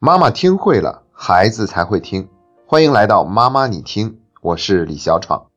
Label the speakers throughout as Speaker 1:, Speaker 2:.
Speaker 1: 妈妈听会了，孩子才会听。欢迎来到妈妈你听，我是李小闯。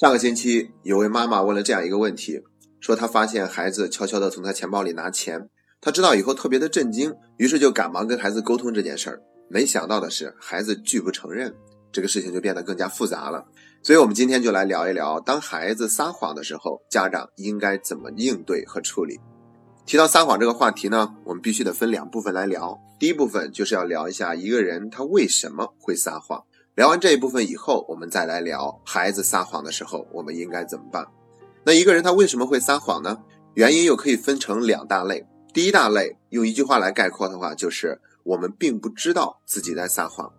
Speaker 2: 上个星期，有位妈妈问了这样一个问题，说她发现孩子悄悄地从她钱包里拿钱，她知道以后特别的震惊，于是就赶忙跟孩子沟通这件事儿。没想到的是，孩子拒不承认，这个事情就变得更加复杂了。所以，我们今天就来聊一聊，当孩子撒谎的时候，家长应该怎么应对和处理。提到撒谎这个话题呢，我们必须得分两部分来聊。第一部分就是要聊一下一个人他为什么会撒谎。聊完这一部分以后，我们再来聊孩子撒谎的时候我们应该怎么办。那一个人他为什么会撒谎呢？原因又可以分成两大类。第一大类用一句话来概括的话，就是我们并不知道自己在撒谎。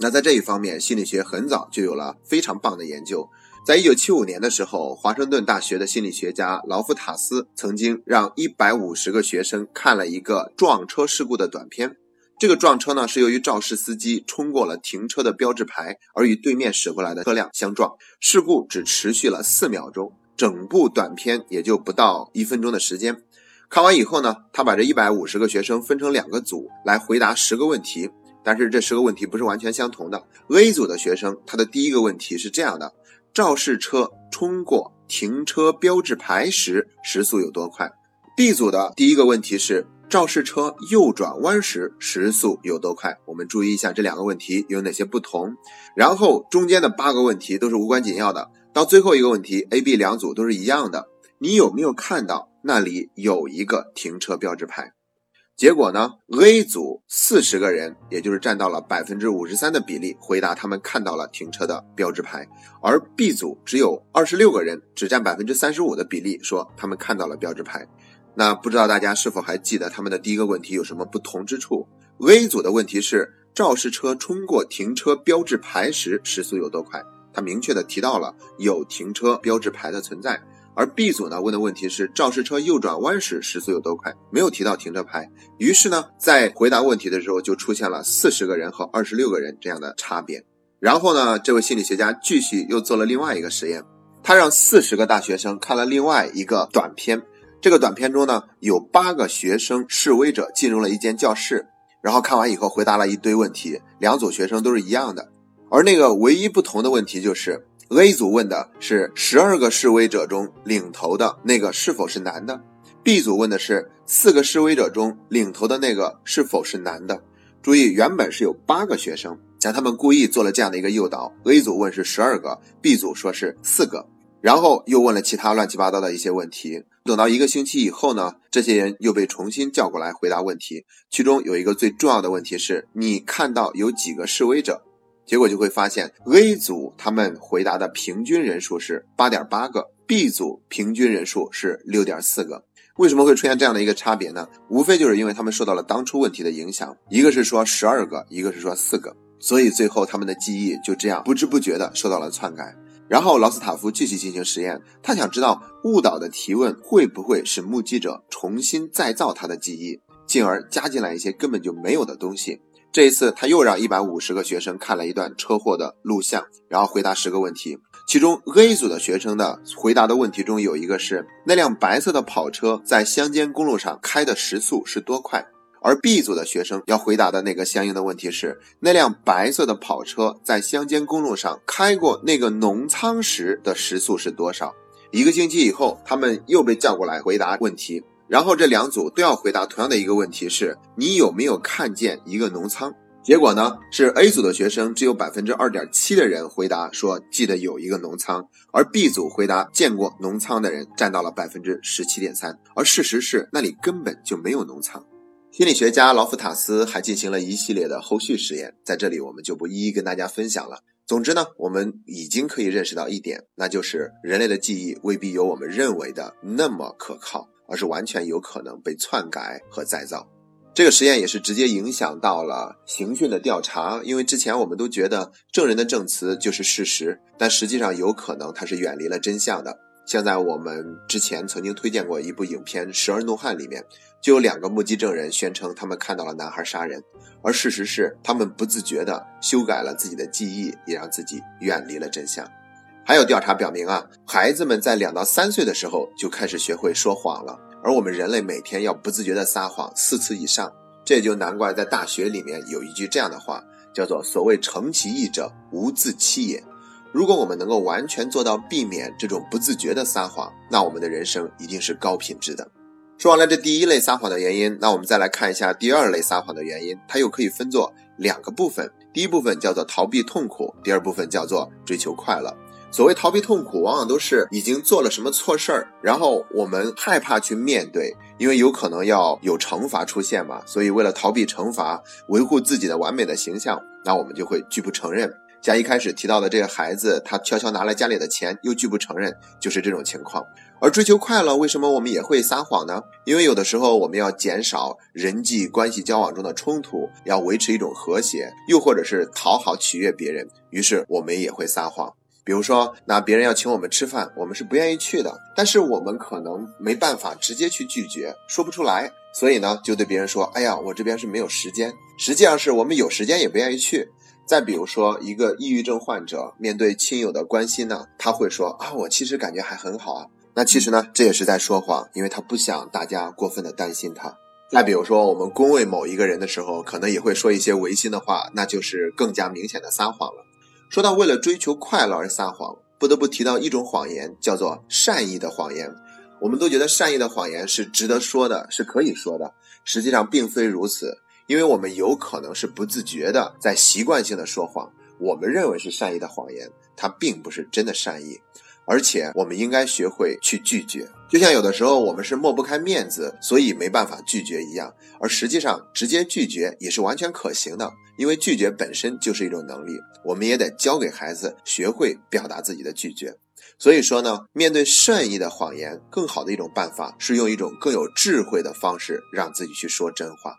Speaker 2: 那在这一方面，心理学很早就有了非常棒的研究。在一九七五年的时候，华盛顿大学的心理学家劳夫塔斯曾经让一百五十个学生看了一个撞车事故的短片。这个撞车呢，是由于肇事司机冲过了停车的标志牌，而与对面驶过来的车辆相撞。事故只持续了四秒钟，整部短片也就不到一分钟的时间。看完以后呢，他把这一百五十个学生分成两个组来回答十个问题，但是这十个问题不是完全相同的。A 组的学生，他的第一个问题是这样的。肇事车冲过停车标志牌时时速有多快？B 组的第一个问题是肇事车右转弯时时速有多快？我们注意一下这两个问题有哪些不同。然后中间的八个问题都是无关紧要的，到最后一个问题，A、B 两组都是一样的。你有没有看到那里有一个停车标志牌？结果呢？A 组四十个人，也就是占到了百分之五十三的比例，回答他们看到了停车的标志牌，而 B 组只有二十六个人，只占百分之三十五的比例，说他们看到了标志牌。那不知道大家是否还记得他们的第一个问题有什么不同之处？A 组的问题是肇事车冲过停车标志牌时时速有多快？他明确的提到了有停车标志牌的存在。而 B 组呢问的问题是肇事车右转弯时时速有多快，没有提到停车牌。于是呢，在回答问题的时候就出现了四十个人和二十六个人这样的差别。然后呢，这位心理学家继续又做了另外一个实验，他让四十个大学生看了另外一个短片。这个短片中呢，有八个学生示威者进入了一间教室，然后看完以后回答了一堆问题，两组学生都是一样的，而那个唯一不同的问题就是。A 组问的是十二个示威者中领头的那个是否是男的，B 组问的是四个示威者中领头的那个是否是男的。注意，原本是有八个学生，但他们故意做了这样的一个诱导：A 组问是十二个，B 组说是四个，然后又问了其他乱七八糟的一些问题。等到一个星期以后呢，这些人又被重新叫过来回答问题，其中有一个最重要的问题是：你看到有几个示威者？结果就会发现，A 组他们回答的平均人数是八点八个，B 组平均人数是六点四个。为什么会出现这样的一个差别呢？无非就是因为他们受到了当初问题的影响，一个是说十二个，一个是说四个，所以最后他们的记忆就这样不知不觉的受到了篡改。然后劳斯塔夫继续进行实验，他想知道误导的提问会不会使目击者重新再造他的记忆，进而加进来一些根本就没有的东西。这一次，他又让一百五十个学生看了一段车祸的录像，然后回答十个问题。其中 A 组的学生的回答的问题中有一个是那辆白色的跑车在乡间公路上开的时速是多快，而 B 组的学生要回答的那个相应的问题是那辆白色的跑车在乡间公路上开过那个农仓时的时速是多少。一个星期以后，他们又被叫过来回答问题。然后这两组都要回答同样的一个问题：是你有没有看见一个农仓？结果呢，是 A 组的学生只有百分之二点七的人回答说记得有一个农仓，而 B 组回答见过农仓的人占到了百分之十七点三，而事实是那里根本就没有农仓。心理学家劳夫塔斯还进行了一系列的后续实验，在这里我们就不一一跟大家分享了。总之呢，我们已经可以认识到一点，那就是人类的记忆未必有我们认为的那么可靠。而是完全有可能被篡改和再造。这个实验也是直接影响到了刑讯的调查，因为之前我们都觉得证人的证词就是事实，但实际上有可能他是远离了真相的。像在我们之前曾经推荐过一部影片《十二怒汉》里面，就有两个目击证人宣称他们看到了男孩杀人，而事实是他们不自觉地修改了自己的记忆，也让自己远离了真相。还有调查表明啊，孩子们在两到三岁的时候就开始学会说谎了，而我们人类每天要不自觉的撒谎四次以上，这也就难怪在大学里面有一句这样的话，叫做“所谓诚其意者，无自欺也”。如果我们能够完全做到避免这种不自觉的撒谎，那我们的人生一定是高品质的。说完了这第一类撒谎的原因，那我们再来看一下第二类撒谎的原因，它又可以分作两个部分。第一部分叫做逃避痛苦，第二部分叫做追求快乐。所谓逃避痛苦，往往都是已经做了什么错事儿，然后我们害怕去面对，因为有可能要有惩罚出现嘛，所以为了逃避惩罚，维护自己的完美的形象，那我们就会拒不承认。像一开始提到的这个孩子，他悄悄拿了家里的钱，又拒不承认，就是这种情况。而追求快乐，为什么我们也会撒谎呢？因为有的时候我们要减少人际关系交往中的冲突，要维持一种和谐，又或者是讨好取悦别人，于是我们也会撒谎。比如说，那别人要请我们吃饭，我们是不愿意去的，但是我们可能没办法直接去拒绝，说不出来，所以呢，就对别人说：“哎呀，我这边是没有时间。”实际上是我们有时间也不愿意去。再比如说，一个抑郁症患者面对亲友的关心呢，他会说啊，我其实感觉还很好啊。那其实呢，这也是在说谎，因为他不想大家过分的担心他。再比如说，我们恭维某一个人的时候，可能也会说一些违心的话，那就是更加明显的撒谎了。说到为了追求快乐而撒谎，不得不提到一种谎言，叫做善意的谎言。我们都觉得善意的谎言是值得说的，是可以说的，实际上并非如此。因为我们有可能是不自觉的在习惯性的说谎，我们认为是善意的谎言，它并不是真的善意，而且我们应该学会去拒绝。就像有的时候我们是抹不开面子，所以没办法拒绝一样，而实际上直接拒绝也是完全可行的，因为拒绝本身就是一种能力，我们也得教给孩子学会表达自己的拒绝。所以说呢，面对善意的谎言，更好的一种办法是用一种更有智慧的方式让自己去说真话。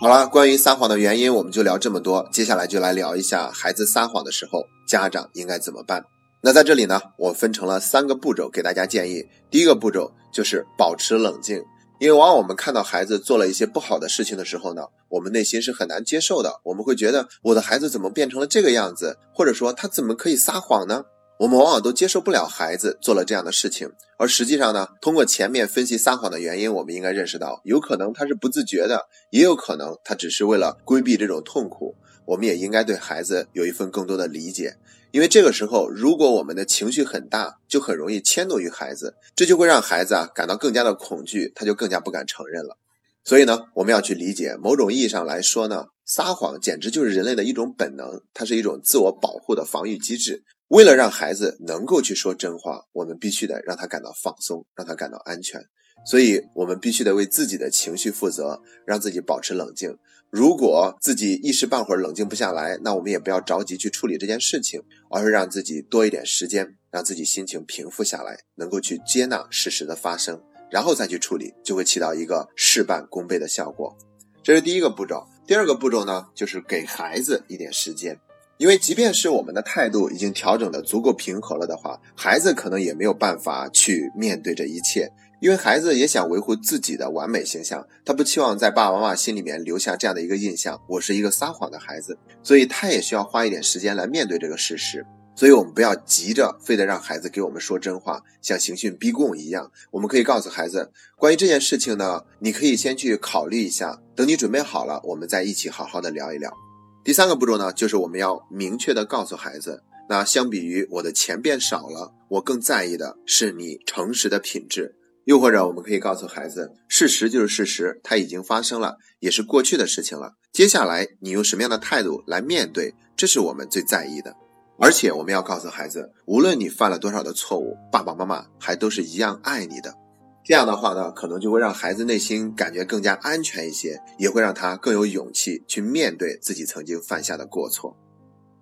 Speaker 2: 好了，关于撒谎的原因，我们就聊这么多。接下来就来聊一下孩子撒谎的时候，家长应该怎么办。那在这里呢，我分成了三个步骤给大家建议。第一个步骤就是保持冷静，因为往往我们看到孩子做了一些不好的事情的时候呢，我们内心是很难接受的。我们会觉得我的孩子怎么变成了这个样子，或者说他怎么可以撒谎呢？我们往往都接受不了孩子做了这样的事情，而实际上呢，通过前面分析撒谎的原因，我们应该认识到，有可能他是不自觉的，也有可能他只是为了规避这种痛苦。我们也应该对孩子有一份更多的理解，因为这个时候，如果我们的情绪很大，就很容易迁怒于孩子，这就会让孩子啊感到更加的恐惧，他就更加不敢承认了。所以呢，我们要去理解，某种意义上来说呢，撒谎简直就是人类的一种本能，它是一种自我保护的防御机制。为了让孩子能够去说真话，我们必须得让他感到放松，让他感到安全。所以，我们必须得为自己的情绪负责，让自己保持冷静。如果自己一时半会儿冷静不下来，那我们也不要着急去处理这件事情，而是让自己多一点时间，让自己心情平复下来，能够去接纳事实的发生，然后再去处理，就会起到一个事半功倍的效果。这是第一个步骤。第二个步骤呢，就是给孩子一点时间。因为即便是我们的态度已经调整的足够平和了的话，孩子可能也没有办法去面对这一切。因为孩子也想维护自己的完美形象，他不期望在爸爸妈妈心里面留下这样的一个印象：我是一个撒谎的孩子。所以他也需要花一点时间来面对这个事实。所以我们不要急着非得让孩子给我们说真话，像刑讯逼供一样。我们可以告诉孩子，关于这件事情呢，你可以先去考虑一下，等你准备好了，我们再一起好好的聊一聊。第三个步骤呢，就是我们要明确的告诉孩子，那相比于我的钱变少了，我更在意的是你诚实的品质。又或者，我们可以告诉孩子，事实就是事实，它已经发生了，也是过去的事情了。接下来你用什么样的态度来面对，这是我们最在意的。而且我们要告诉孩子，无论你犯了多少的错误，爸爸妈妈还都是一样爱你的。这样的话呢，可能就会让孩子内心感觉更加安全一些，也会让他更有勇气去面对自己曾经犯下的过错。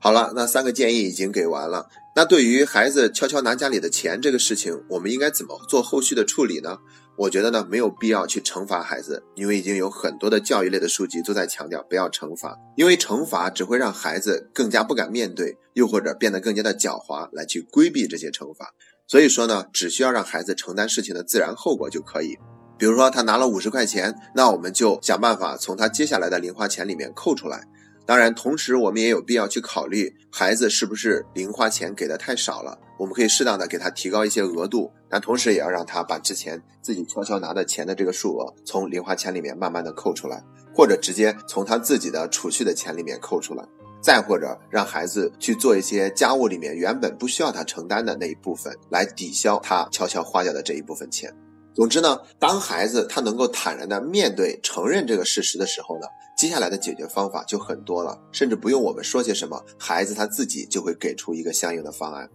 Speaker 2: 好了，那三个建议已经给完了。那对于孩子悄悄拿家里的钱这个事情，我们应该怎么做后续的处理呢？我觉得呢，没有必要去惩罚孩子，因为已经有很多的教育类的书籍都在强调不要惩罚，因为惩罚只会让孩子更加不敢面对，又或者变得更加的狡猾，来去规避这些惩罚。所以说呢，只需要让孩子承担事情的自然后果就可以。比如说他拿了五十块钱，那我们就想办法从他接下来的零花钱里面扣出来。当然，同时我们也有必要去考虑孩子是不是零花钱给的太少了，我们可以适当的给他提高一些额度，但同时也要让他把之前自己悄悄拿的钱的这个数额从零花钱里面慢慢的扣出来，或者直接从他自己的储蓄的钱里面扣出来，再或者让孩子去做一些家务里面原本不需要他承担的那一部分，来抵消他悄悄花掉的这一部分钱。总之呢，当孩子他能够坦然的面对、承认这个事实的时候呢，接下来的解决方法就很多了，甚至不用我们说些什么，孩子他自己就会给出一个相应的方案。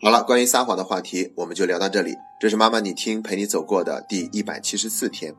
Speaker 2: 好了，关于撒谎的话题我们就聊到这里，这是妈妈你听陪你走过的第一百七十四天。